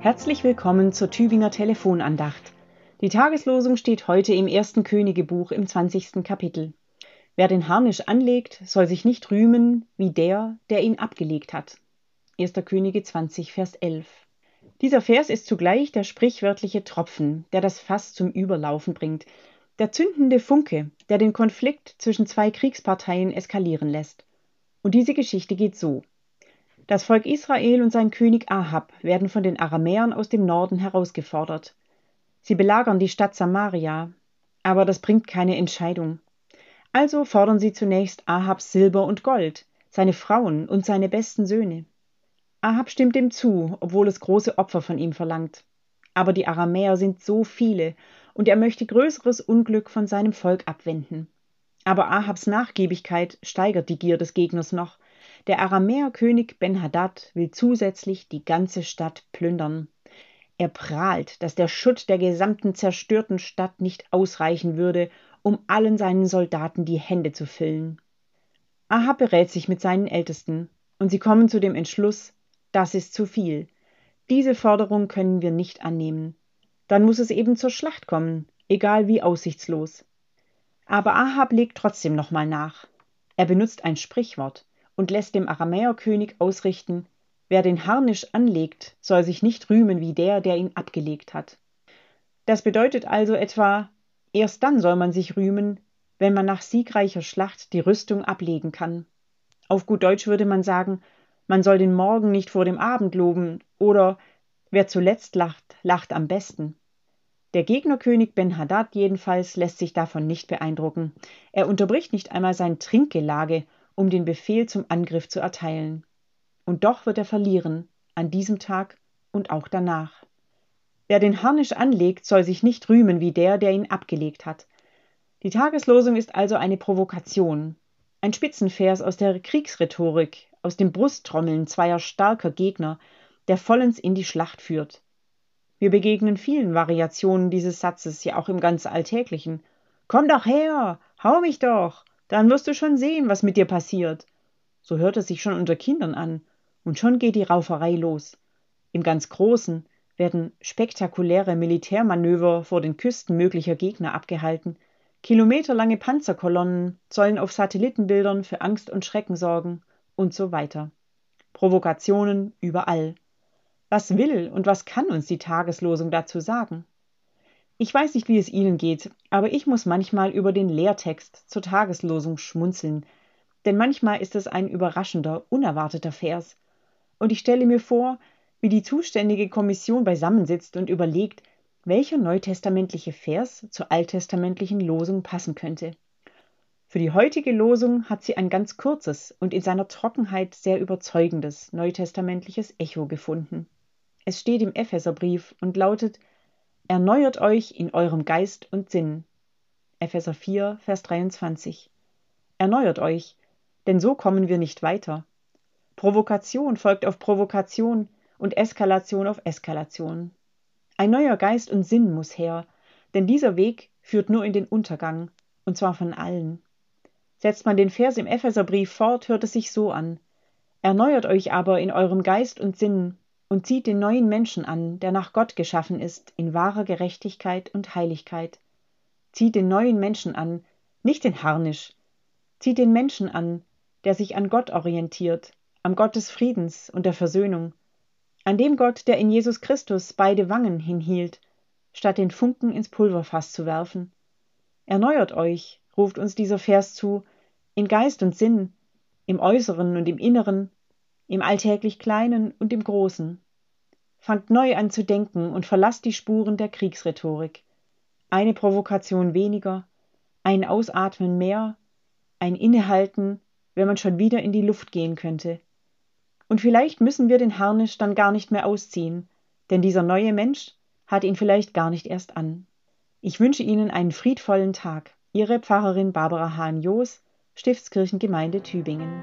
Herzlich willkommen zur Tübinger Telefonandacht. Die Tageslosung steht heute im ersten Königebuch im 20. Kapitel. Wer den Harnisch anlegt, soll sich nicht rühmen wie der, der ihn abgelegt hat. 1. Könige 20, Vers 11. Dieser Vers ist zugleich der sprichwörtliche Tropfen, der das Fass zum Überlaufen bringt, der zündende Funke, der den Konflikt zwischen zwei Kriegsparteien eskalieren lässt. Und diese Geschichte geht so. Das Volk Israel und sein König Ahab werden von den Aramäern aus dem Norden herausgefordert. Sie belagern die Stadt Samaria, aber das bringt keine Entscheidung. Also fordern sie zunächst Ahabs Silber und Gold, seine Frauen und seine besten Söhne. Ahab stimmt dem zu, obwohl es große Opfer von ihm verlangt. Aber die Aramäer sind so viele, und er möchte größeres Unglück von seinem Volk abwenden. Aber Ahabs Nachgiebigkeit steigert die Gier des Gegners noch, der Aramäerkönig Ben-Hadad will zusätzlich die ganze Stadt plündern. Er prahlt, dass der Schutt der gesamten zerstörten Stadt nicht ausreichen würde, um allen seinen Soldaten die Hände zu füllen. Ahab berät sich mit seinen Ältesten, und sie kommen zu dem Entschluss, das ist zu viel. Diese Forderung können wir nicht annehmen. Dann muss es eben zur Schlacht kommen, egal wie aussichtslos. Aber Ahab legt trotzdem nochmal nach. Er benutzt ein Sprichwort und lässt dem Aramäerkönig ausrichten, wer den Harnisch anlegt, soll sich nicht rühmen wie der, der ihn abgelegt hat. Das bedeutet also etwa, erst dann soll man sich rühmen, wenn man nach siegreicher Schlacht die Rüstung ablegen kann. Auf gut Deutsch würde man sagen, man soll den Morgen nicht vor dem Abend loben oder wer zuletzt lacht, lacht am besten. Der Gegnerkönig Ben-Hadad jedenfalls lässt sich davon nicht beeindrucken. Er unterbricht nicht einmal sein Trinkgelage um den Befehl zum Angriff zu erteilen. Und doch wird er verlieren, an diesem Tag und auch danach. Wer den Harnisch anlegt, soll sich nicht rühmen wie der, der ihn abgelegt hat. Die Tageslosung ist also eine Provokation, ein Spitzenvers aus der Kriegsrhetorik, aus dem Brusttrommeln zweier starker Gegner, der vollends in die Schlacht führt. Wir begegnen vielen Variationen dieses Satzes, ja auch im ganz Alltäglichen. Komm doch her, hau mich doch, dann wirst du schon sehen, was mit dir passiert. So hört es sich schon unter Kindern an, und schon geht die Rauferei los. Im ganz Großen werden spektakuläre Militärmanöver vor den Küsten möglicher Gegner abgehalten. Kilometerlange Panzerkolonnen sollen auf Satellitenbildern für Angst und Schrecken sorgen und so weiter. Provokationen überall. Was will und was kann uns die Tageslosung dazu sagen? Ich weiß nicht, wie es Ihnen geht, aber ich muss manchmal über den Lehrtext zur Tageslosung schmunzeln, denn manchmal ist es ein überraschender, unerwarteter Vers. Und ich stelle mir vor, wie die zuständige Kommission beisammensitzt und überlegt, welcher neutestamentliche Vers zur alttestamentlichen Losung passen könnte. Für die heutige Losung hat sie ein ganz kurzes und in seiner Trockenheit sehr überzeugendes neutestamentliches Echo gefunden. Es steht im Epheserbrief und lautet Erneuert euch in eurem Geist und Sinn. Epheser 4, Vers 23. Erneuert euch, denn so kommen wir nicht weiter. Provokation folgt auf Provokation und Eskalation auf Eskalation. Ein neuer Geist und Sinn muss her, denn dieser Weg führt nur in den Untergang, und zwar von allen. Setzt man den Vers im Epheserbrief fort, hört es sich so an. Erneuert euch aber in eurem Geist und Sinn und zieht den neuen Menschen an, der nach Gott geschaffen ist, in wahrer Gerechtigkeit und Heiligkeit. Zieht den neuen Menschen an, nicht den Harnisch. Zieht den Menschen an, der sich an Gott orientiert, am Gott des Friedens und der Versöhnung, an dem Gott, der in Jesus Christus beide Wangen hinhielt, statt den Funken ins Pulverfass zu werfen. Erneuert euch, ruft uns dieser Vers zu, in Geist und Sinn, im Äußeren und im Inneren, im alltäglich Kleinen und im Großen. Fangt neu an zu denken und verlasst die Spuren der Kriegsrhetorik. Eine Provokation weniger, ein Ausatmen mehr, ein Innehalten, wenn man schon wieder in die Luft gehen könnte. Und vielleicht müssen wir den Harnisch dann gar nicht mehr ausziehen, denn dieser neue Mensch hat ihn vielleicht gar nicht erst an. Ich wünsche Ihnen einen friedvollen Tag. Ihre Pfarrerin Barbara Hahn-Joos, Stiftskirchengemeinde Tübingen.